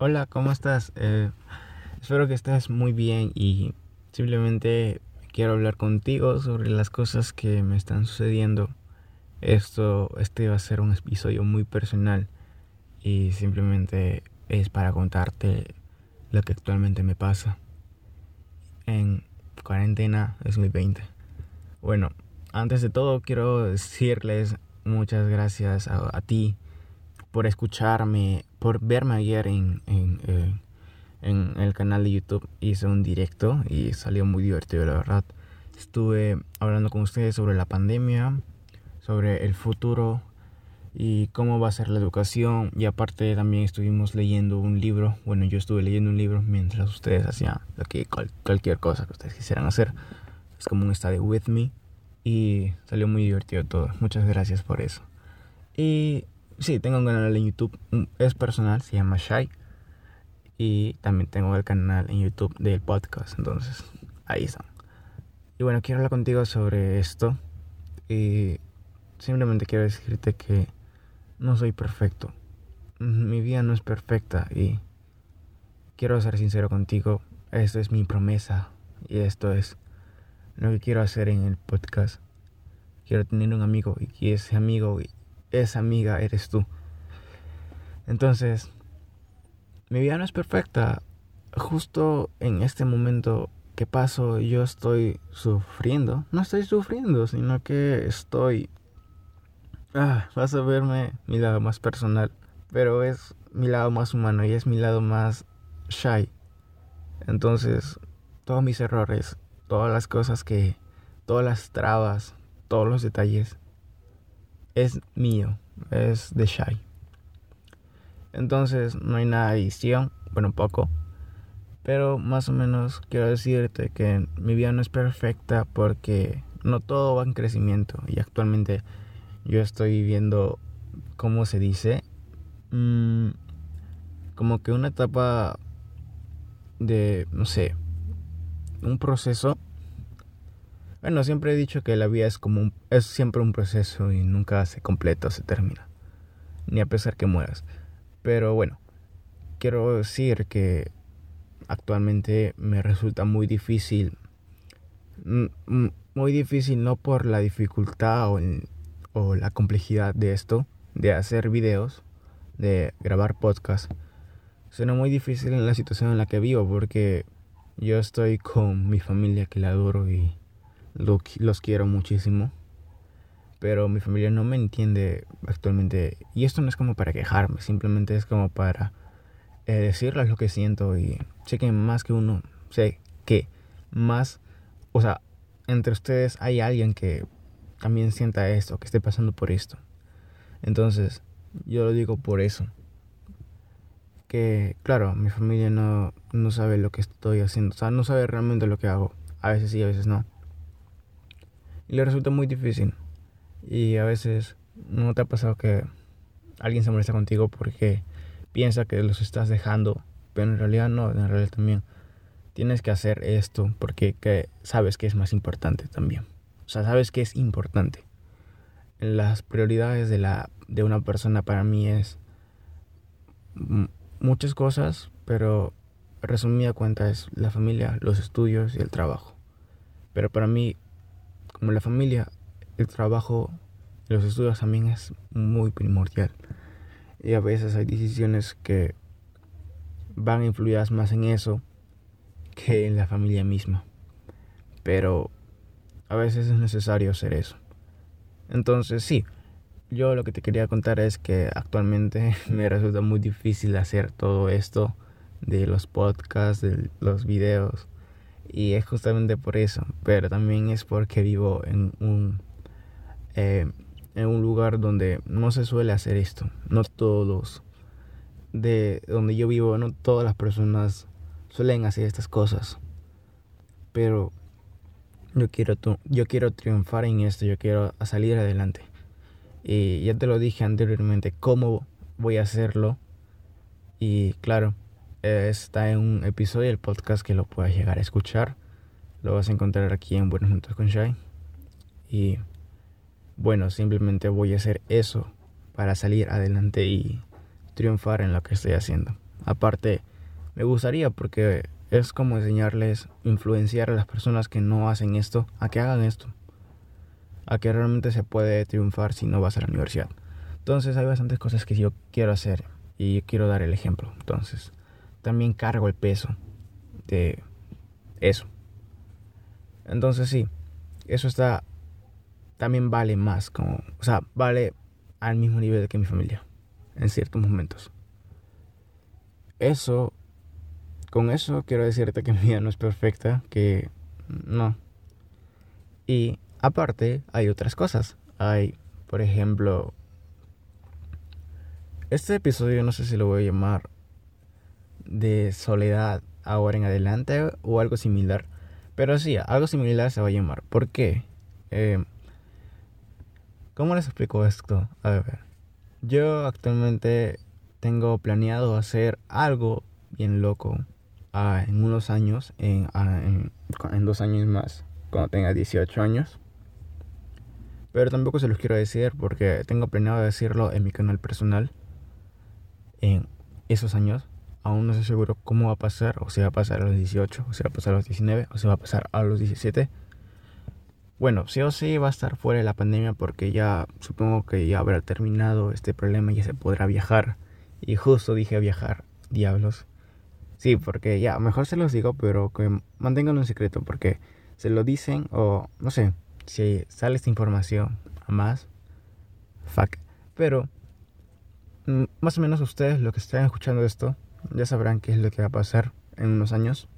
Hola, ¿cómo estás? Eh, espero que estés muy bien y simplemente quiero hablar contigo sobre las cosas que me están sucediendo. Esto, este va a ser un episodio muy personal y simplemente es para contarte lo que actualmente me pasa en cuarentena 2020. Bueno, antes de todo quiero decirles muchas gracias a ti por escucharme, por verme ayer en, eh, en, el canal de YouTube. Hice un directo y salió muy divertido, la verdad. Estuve hablando con ustedes sobre la pandemia, sobre el futuro y cómo va a ser la educación. Y aparte también estuvimos leyendo un libro. Bueno, yo estuve leyendo un libro mientras ustedes hacían cualquier cosa que ustedes quisieran hacer. Es como un study with me. Y salió muy divertido todo. Muchas gracias por eso. Y Sí, tengo un canal en YouTube, mm, es personal, se llama Shy. Y también tengo el canal en YouTube del podcast, entonces ahí están. Y bueno, quiero hablar contigo sobre esto. Y simplemente quiero decirte que no soy perfecto. Mi vida no es perfecta y quiero ser sincero contigo. Esto es mi promesa y esto es lo que quiero hacer en el podcast. Quiero tener un amigo y que ese amigo esa amiga eres tú. Entonces, mi vida no es perfecta. Justo en este momento que paso, yo estoy sufriendo. No estoy sufriendo, sino que estoy... Ah, vas a verme mi lado más personal. Pero es mi lado más humano y es mi lado más shy. Entonces, todos mis errores, todas las cosas que... Todas las trabas, todos los detalles es mío, es de Shy. Entonces no hay nada de edición, bueno, poco. Pero más o menos quiero decirte que mi vida no es perfecta porque no todo va en crecimiento. Y actualmente yo estoy viviendo, ¿cómo se dice? Mm, como que una etapa de, no sé, un proceso bueno, siempre he dicho que la vida es como un, es siempre un proceso y nunca se completa o se termina. Ni a pesar que mueras. Pero bueno, quiero decir que actualmente me resulta muy difícil. Muy difícil no por la dificultad o, la complejidad de esto, de hacer videos, de grabar podcast, sino muy difícil en la situación en la que vivo porque yo estoy con mi familia que la adoro y los quiero muchísimo. Pero mi familia no me entiende actualmente. Y esto no es como para quejarme, simplemente es como para eh, decirles lo que siento. Y sé que más que uno, sé que más, o sea, entre ustedes hay alguien que también sienta esto, que esté pasando por esto. Entonces, yo lo digo por eso. Que, claro, mi familia no, no sabe lo que estoy haciendo. O sea, no sabe realmente lo que hago. A veces sí, a veces no y le resulta muy difícil. Y a veces no te ha pasado que alguien se molesta contigo porque piensa que los estás dejando, pero en realidad no, en realidad también tienes que hacer esto porque que sabes que es más importante también. O sea, sabes que es importante. Las prioridades de, la, de una persona para mí es muchas cosas, pero resumida cuenta es la familia, los estudios y el trabajo. Pero para mí como la familia, el trabajo, los estudios también es muy primordial. Y a veces hay decisiones que van influidas más en eso que en la familia misma. Pero a veces es necesario hacer eso. Entonces sí, yo lo que te quería contar es que actualmente me resulta muy difícil hacer todo esto de los podcasts, de los videos y es justamente por eso, pero también es porque vivo en un, eh, en un lugar donde no se suele hacer esto. No todos, de donde yo vivo, no todas las personas suelen hacer estas cosas. Pero yo quiero, yo quiero triunfar en esto, yo quiero salir adelante. Y ya te lo dije anteriormente, cómo voy a hacerlo. Y claro, está en un episodio del podcast que lo puedas llegar a escuchar. Lo vas a encontrar aquí en Buenos Minutos con Shai. Y bueno, simplemente voy a hacer eso para salir adelante y triunfar en lo que estoy haciendo. Aparte, me gustaría porque es como enseñarles, influenciar a las personas que no hacen esto a que hagan esto. A que realmente se puede triunfar si no vas a la universidad. Entonces hay bastantes cosas que yo quiero hacer y quiero dar el ejemplo. Entonces, también cargo el peso de eso. Entonces sí, eso está también vale más como, o sea, vale al mismo nivel que mi familia en ciertos momentos. Eso con eso quiero decirte que mi vida no es perfecta, que no. Y aparte hay otras cosas. Hay, por ejemplo, este episodio no sé si lo voy a llamar de soledad ahora en adelante o algo similar. Pero sí, algo similar se va a llamar. ¿Por qué? Eh, ¿Cómo les explico esto? A ver, yo actualmente tengo planeado hacer algo bien loco en unos años, en, en, dos años más, cuando tenga 18 años. Pero tampoco se los quiero decir porque tengo planeado decirlo en mi canal personal en esos años. Aún no estoy seguro cómo va a pasar, o si va a pasar a los 18, o si va a pasar a los 19, o si va a pasar a los 17. Bueno, sí o sí va a estar fuera de la pandemia porque ya supongo que ya habrá terminado este problema y ya se podrá viajar. Y justo dije viajar, diablos. Sí, porque ya, mejor se los digo, pero que mantengan un secreto, porque se lo dicen o no sé, si sale esta información a más, fuck. Pero, mm, más o menos ustedes, los que están escuchando esto, ya sabrán qué es lo que va a pasar en unos años.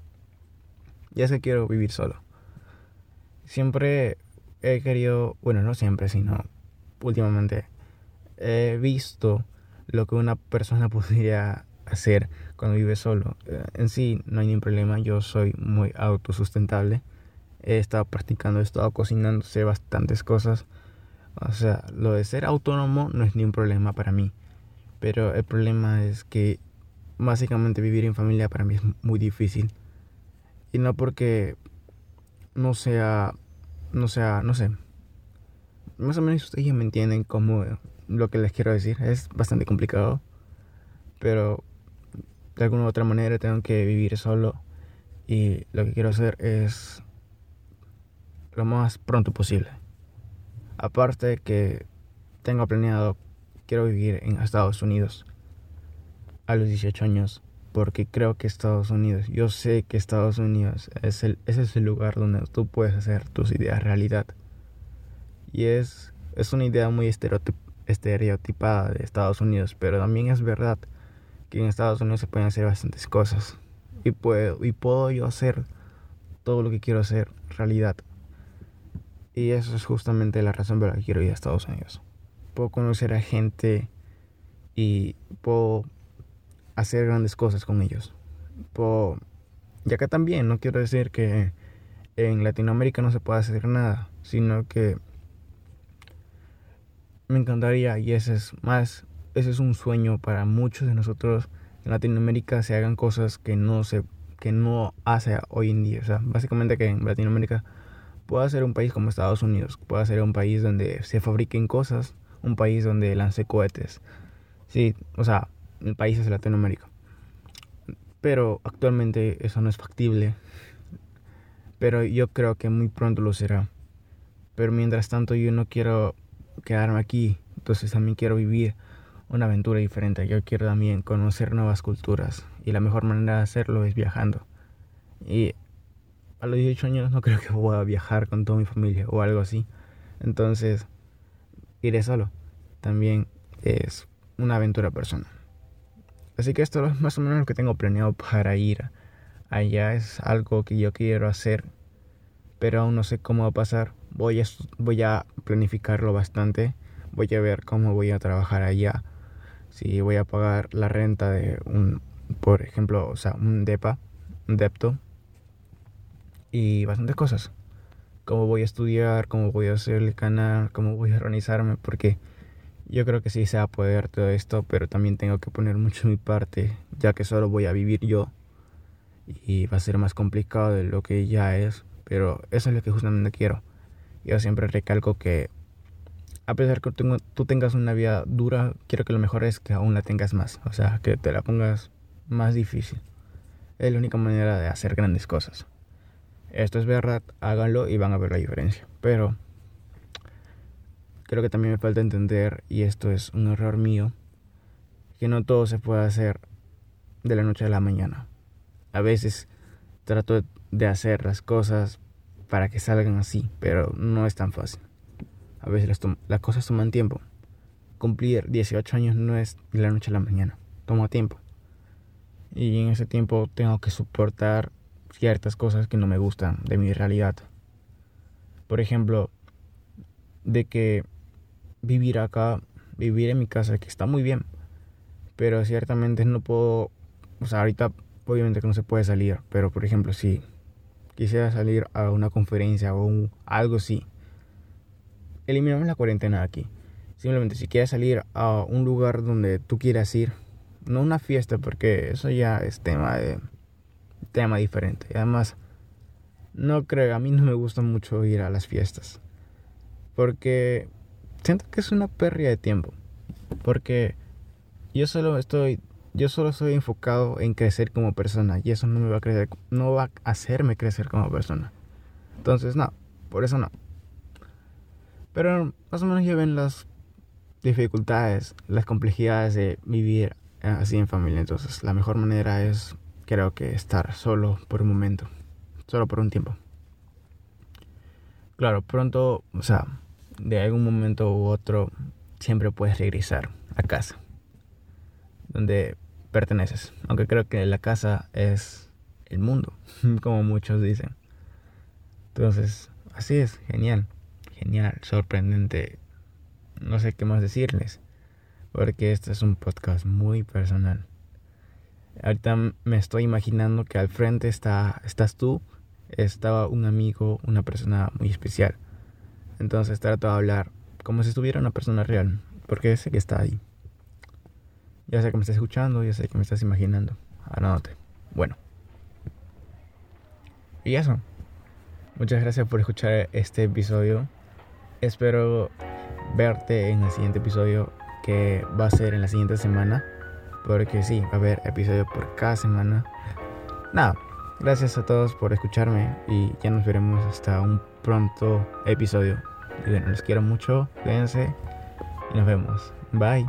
Ya sé que quiero vivir solo. Siempre he querido, bueno, no siempre, sino últimamente, he visto lo que una persona podría hacer cuando vive solo. Eh, en sí no hay ningún problema, yo soy muy autosustentable. He estado practicando, he estado cocinando, sé bastantes cosas. O sea, lo de ser autónomo no es ni un problema para mí. Pero el problema es que básicamente vivir en familia para mí es muy difícil. Y no porque no sea, no sea, no sé. Más o menos ustedes me entienden como lo que les quiero decir. Es bastante complicado. Pero de alguna u otra manera tengo que vivir solo y lo que quiero hacer es lo más pronto posible. Aparte que tengo planeado, quiero vivir en Estados Unidos a los 18 años porque creo que Estados Unidos, yo sé que Estados Unidos es el, ese es el lugar donde tú puedes hacer tus ideas realidad. Y es, es una idea muy estereotipada de Estados Unidos, pero también es verdad que en Estados Unidos se pueden hacer bastantes cosas. Y puedo, y puedo yo hacer todo lo que quiero hacer realidad. Y eso es justamente la razón por la que quiero ir a Estados Unidos. Puedo conocer a gente y puedo hacer grandes cosas con ellos. Puedo, y acá también, no quiero decir que en Latinoamérica no se pueda hacer nada, sino que me encantaría y ese es más ese es un sueño para muchos de nosotros en Latinoamérica se hagan cosas que no se que no hace hoy en día, o sea, básicamente que en Latinoamérica pueda ser un país como Estados Unidos, pueda ser un país donde se fabriquen cosas, un país donde lance cohetes. Sí, o sea, en países de Latinoamérica. Pero actualmente eso no es factible. Pero yo creo que muy pronto lo será. Pero mientras tanto yo no quiero quedarme aquí, entonces también quiero vivir una aventura diferente. Yo quiero también conocer nuevas culturas y la mejor manera de hacerlo es viajando. Y a los 18 años no creo que pueda viajar con toda mi familia o algo así. Entonces, iré solo. También es una aventura personal. Así que esto es más o menos lo que tengo planeado para ir allá. Es algo que yo quiero hacer, pero aún no sé cómo va a pasar. Voy a, planificarlo bastante. Voy a ver cómo voy a trabajar allá si voy a pagar la renta de un, por ejemplo, o sea, un DEPA, un depto, y bastantes cosas. Cómo voy a estudiar, cómo voy a hacer el canal, cómo voy a organizarme, porque yo creo que sí se va a poder todo esto, pero también tengo que poner mucho mi parte, ya que solo voy a vivir yo. Y va a ser más complicado de lo que ya es, pero eso es lo que justamente quiero. Yo siempre recalco que a pesar que tú, tengas una vida dura, quiero que lo mejor es que aún la tengas más. O sea, que te la pongas más difícil. Es la única manera de hacer grandes cosas. Esto es verdad, háganlo y van a ver la diferencia. Pero creo que también me falta entender, y esto es un error mío, que no todo se puede hacer de la noche a la mañana. A veces trato de hacer las cosas para que salgan así, pero no es tan fácil. A veces las, cosas toman tiempo. Cumplir 18 años no es de la noche a la mañana, toma tiempo. Y en ese tiempo tengo que soportar ciertas cosas que no me gustan de mi realidad. Por ejemplo, de que vivir acá, vivir en mi casa, que está muy bien, pero ciertamente no puedo, o sea, ahorita obviamente que no se puede salir, pero por ejemplo, si quisiera salir a una conferencia o algo así, eliminamos la cuarentena aquí. Simplemente si quieres salir a un lugar donde tú quieras ir, no una fiesta, porque eso ya es tema de tema diferente. Además, no creo, a mí no me gusta mucho ir a las fiestas. Porque siento que es una pérdida de tiempo. Porque yo solo estoy yo solo estoy enfocado en crecer como persona y eso no me va a crecer, no va a hacerme crecer como persona. Entonces, no, por eso no. Pero más o menos lleven las dificultades, las complejidades de vivir así en familia. Entonces, la mejor manera es, creo que, estar solo por un momento, solo por un tiempo. Claro, pronto, o sea, de algún momento u otro, siempre puedes regresar a casa donde perteneces. Aunque creo que la casa es el mundo, como muchos dicen. Entonces, así es, genial, genial, sorprendente. No sé qué más decirles, porque este es un podcast muy personal. Ahorita me estoy imaginando que al frente está, estás tú, estaba un amigo, una persona muy especial. Entonces trato de hablar como si estuviera una persona real, porque sé que está ahí. Ya sé que me estás escuchando, ya sé que me estás imaginando. Anótate. Bueno. Y eso. Muchas gracias por escuchar este episodio. Espero verte en el siguiente episodio que va a ser en la siguiente semana. Porque sí, va a haber episodio por cada semana. Nada, gracias a todos por escucharme y ya nos veremos hasta un pronto episodio. Y bueno, les quiero mucho, cuídense y nos vemos. Bye.